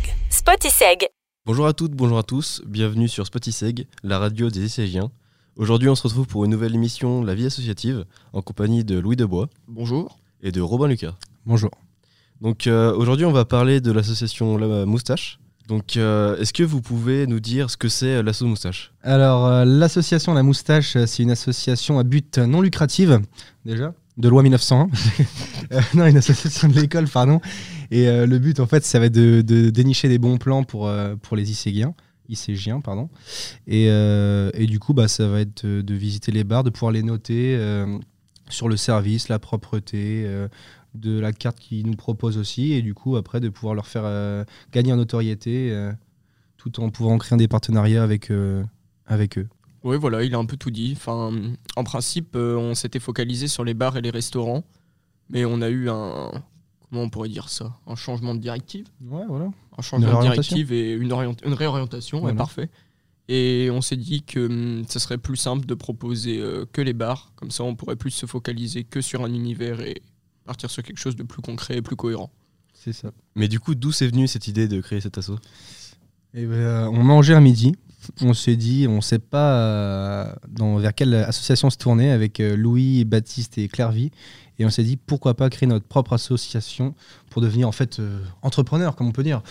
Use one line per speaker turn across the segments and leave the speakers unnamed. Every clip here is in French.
Spotiseg. Spotiseg.
Bonjour à toutes, bonjour à tous, bienvenue sur Spotiseg, la radio des Essaygiens. Aujourd'hui, on se retrouve pour une nouvelle émission La vie associative en compagnie de Louis Debois
Bonjour.
et de Robin Lucas.
Bonjour.
Donc euh, aujourd'hui, on va parler de l'association La Moustache. Donc euh, est-ce que vous pouvez nous dire ce que c'est euh, l'asso Moustache?
Alors, euh, l'association La Moustache, c'est une association à but non lucratif, déjà, de loi 1901. Euh, non, une association de l'école, pardon. Et euh, le but, en fait, ça va être de, de dénicher des bons plans pour, euh, pour les ICGiens. ICGiens, pardon. Et, euh, et du coup, bah, ça va être de, de visiter les bars, de pouvoir les noter sur le service, la propreté, de la carte qu'ils nous proposent aussi. Et du coup, après, de pouvoir leur faire gagner en notoriété tout en pouvant créer des partenariats avec, avec eux.
Oui, voilà, il a un peu tout dit. Enfin, en principe, euh, on s'était focalisé sur les bars et les restaurants, mais on a eu un. Comment on pourrait dire ça? Un changement de directive
Ouais, voilà.
Un changement de directive et une, orient- une réorientation, ouais, parfait. Et on s'est dit que hum, ça serait plus simple de proposer euh, que les bars, comme ça on pourrait plus se focaliser que sur un univers et partir sur quelque chose de plus concret et plus cohérent.
C'est ça.
Mais du coup, d'où c'est venu cette idée de créer cet asso
Et ben, on mangeait à midi. On s'est dit, on ne sait pas euh, vers quelle association se tourner avec euh, Louis, Baptiste et Clairvy. Et on s'est dit, pourquoi pas créer notre propre association pour devenir en fait euh, entrepreneur, comme on peut dire.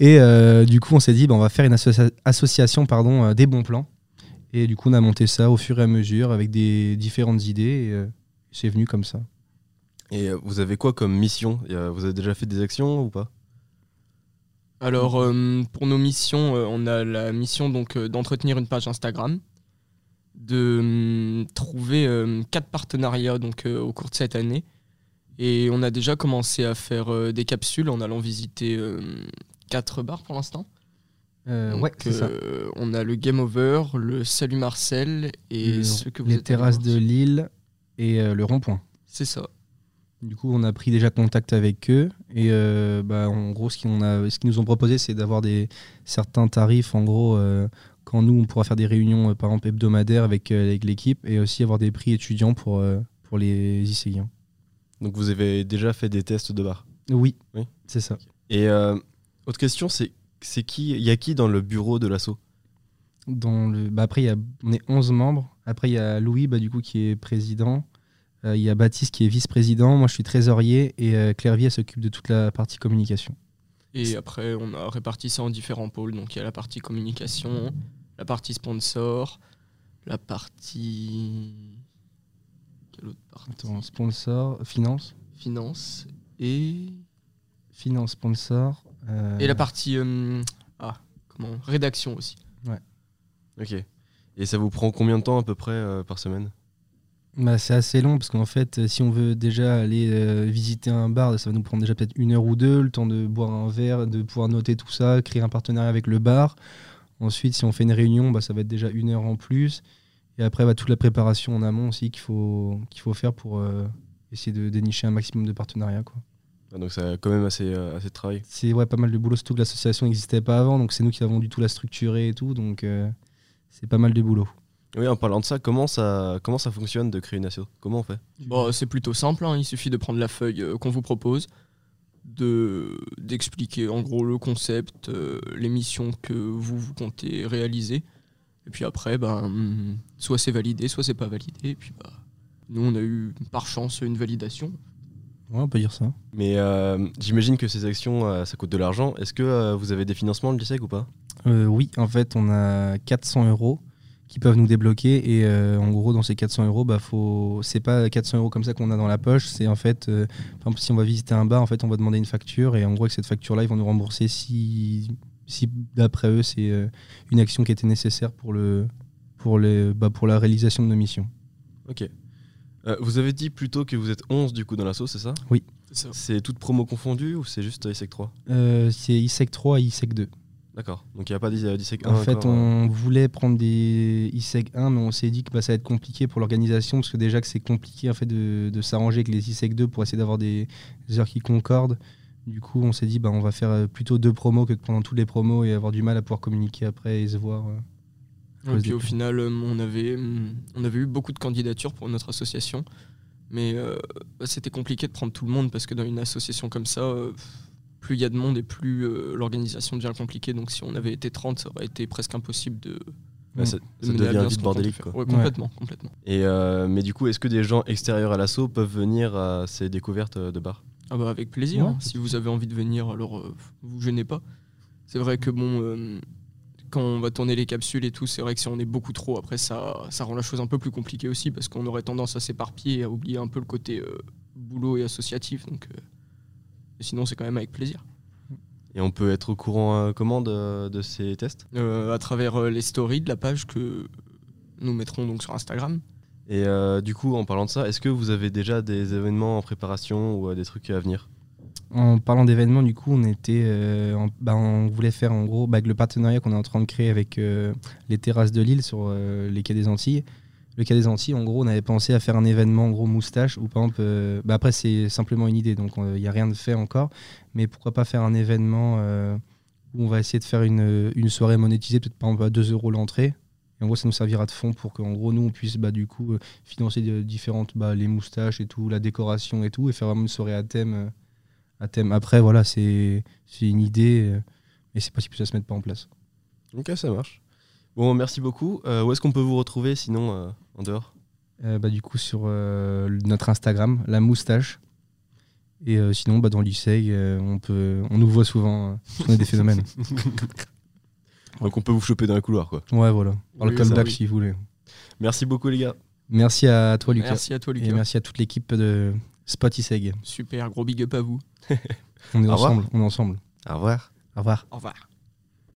Et du coup, on s'est dit, ben, on va faire une associa- association pardon, des bons plans. Et du coup, on a monté ça au fur et à mesure avec des différentes idées. Et c'est venu comme ça.
Et vous avez quoi comme mission? Vous avez déjà fait des actions ou pas?
Alors, euh, pour nos missions, euh, on a la mission donc euh, d'entretenir une page Instagram, de hum, trouver euh, quatre partenariats donc au cours de cette année, et on a déjà commencé à faire des capsules en allant visiter euh, quatre bars pour l'instant. Donc,
ouais, ça.
on a le Game Over, le Salut Marcel et
Le-
ce que vous
les terrasses de Lille et le rond-point.
C'est ça.
Du coup, on a pris déjà contact avec eux et euh, bah, en gros, ce qu'ils nous ont proposé, c'est d'avoir des certains tarifs. En gros, euh, quand nous, on pourra faire des réunions, euh, par exemple hebdomadaires avec, avec l'équipe et aussi avoir des prix étudiants pour, pour les lycéens.
Donc vous avez déjà fait des tests de bar?
Oui,
Oui.
c'est ça.
Et autre question, c'est c'est qui Il y a qui dans le bureau de l'asso?
Dans le, bah, après, il y a, on est 11 membres. Après, il y a Louis, bah, du coup, qui est président. Euh, Il y a Baptiste qui est vice-président. Moi, je suis trésorier et euh, s'occupe de toute la partie communication.
Et après, on a réparti ça en différents pôles. Donc, il y a la partie communication, la partie sponsor, la partie. Quelle autre partie?
Attends, sponsor, finance,
Finance et.
finance, sponsor. euh,
Et la partie. euh, Ah, comment? Rédaction aussi.
Ok. Et ça vous prend combien de temps à peu près euh, par semaine?
Bah, c'est assez long parce qu'en fait, euh, si on veut déjà aller euh, visiter un bar, ça va nous prendre déjà peut-être une heure ou deux, le temps de boire un verre, de pouvoir noter tout ça, créer un partenariat avec le bar. Ensuite, si on fait une réunion, bah, ça va être déjà une heure en plus. Et après, bah, toute la préparation en amont aussi qu'il faut, qu'il faut faire pour euh, essayer de dénicher un maximum de partenariats. Quoi.
Ah, Donc ça a quand même assez, euh, assez de travail.
C'est ouais, pas mal de boulot, surtout que l'association n'existait pas avant, donc c'est nous qui avons du tout la structurer et tout, donc c'est pas mal de boulot.
Oui, en parlant de ça, comment ça, comment ça fonctionne de créer une asso? Comment on fait?
Bon, c'est plutôt simple. hein. Il suffit de prendre la feuille euh, qu'on vous propose, de d'expliquer en gros le concept, euh, les missions que vous, vous comptez réaliser. Et puis après, ben, hum, soit c'est validé, soit c'est pas validé. Et puis bah, nous, on a eu par chance une validation.
Ouais, on peut dire ça.
Mais euh, j'imagine que ces actions, euh, ça coûte de l'argent. Est-ce que euh, vous avez des financements de l'ISEC ou pas?
Euh, oui, en fait, on a 400 euros qui peuvent nous débloquer. Et euh, en gros, dans ces 400 euros, bah, faut... c'est pas 400 euros comme ça qu'on a dans la poche. C'est en fait, euh, par exemple, si on va visiter un bar, en fait, on va demander une facture. Et en gros, avec cette facture-là, ils vont nous rembourser si, si d'après eux, c'est euh, une action qui était nécessaire pour, le... pour, les... bah, pour la réalisation de nos missions.
Ok. Euh, vous avez dit plutôt que vous êtes 11 du coup dans l'asso, c'est ça?
Ça.
C'est toute promo confondue ou c'est juste ISEC 3
Euh, c'est ISEC 3 et ISEC 2.
D'accord. Donc il n'y a pas d'ISEC 1
En fait,
encore, euh.
on voulait prendre des ISEC 1, mais on s'est dit que bah, ça va être compliqué pour l'organisation, parce que déjà que c'est compliqué en fait, de, de s'arranger avec les ISEC 2 pour essayer d'avoir des heures qui concordent. Du coup, on s'est dit bah, on va faire euh, plutôt deux promos que de prendre toutes les promos et avoir du mal à pouvoir communiquer après et se voir. euh.
Et puis au final, euh, on avait, on avait eu beaucoup de candidatures pour notre association. Mais euh, bah, c'était compliqué de prendre tout le monde parce que dans une association comme ça, euh, plus il y a de monde et plus euh, l'organisation devient compliquée. Donc si on avait été 30, ça aurait été presque impossible de,
Ouais, ça, devient vite bordélique. Quoi.
Ouais, complètement, complètement.
Et, euh, mais du coup, est-ce que des gens extérieurs à l'assaut peuvent venir à ces découvertes euh, de bars
Ah bah avec plaisir.
Ouais.
hein. Si vous avez envie de venir, alors euh, vous gênez pas. C'est vrai que bon, euh, quand on va tourner les capsules et tout, c'est vrai que si on est beaucoup trop, après ça, ça rend la chose un peu plus compliquée aussi parce qu'on aurait tendance à s'éparpiller et à oublier un peu le côté euh, boulot et associatif. Donc, euh, mais sinon, c'est quand même avec plaisir.
Et on peut être au courant euh, comment de, de ces tests?
Euh, à travers euh, les stories de la page que nous mettrons donc sur Instagram.
Et euh, du coup, en parlant de ça, est-ce que vous avez déjà des événements en préparation ou euh, des trucs à venir?
En parlant d'événements, du coup, on était, euh, en- bah, on voulait faire en gros bah, avec le partenariat qu'on est en train de créer avec euh, les terrasses de Lille sur euh, les quais des Antilles. Le quai des Antilles, en gros, on avait pensé à faire un événement en gros moustache ou par exemple, euh, après c'est simplement une idée, donc il n'y a rien de fait encore, mais pourquoi pas faire un événement euh, où on va essayer de faire une, soirée monétisée, peut-être par exemple à 2 euros l'entrée. Et en gros, ça nous servira de fond pour qu'en gros, nous, on puisse bah, du coup euh, financer différentes, bah, les moustaches et tout, la décoration et tout, et faire vraiment une soirée à thème. euh, à thème. Après, voilà, c'est une idée, euh, mais c'est possible que ça se mette pas en place.
Ok, ça marche. Bon, merci beaucoup. Euh, où est-ce qu'on peut vous retrouver sinon euh, en dehors
Euh, bah, du coup, sur euh, notre Instagram, la moustache. Et euh, sinon, bah, dans l'ISEG, euh, on, peut, on nous voit souvent. euh, on est des phénomènes.
Donc on peut vous choper dans les couloirs, quoi.
Ouais, voilà. Par le
Oui, oui.
si vous voulez.
Merci beaucoup, les gars.
Merci à toi, Lucas.
Merci à toi,
Et
Lucas.
merci à toute l'équipe de Spotiseg.
Super, gros big up à vous.
On est
Au revoir.
ensemble. On est ensemble.
Au revoir.
Au revoir.
Au revoir.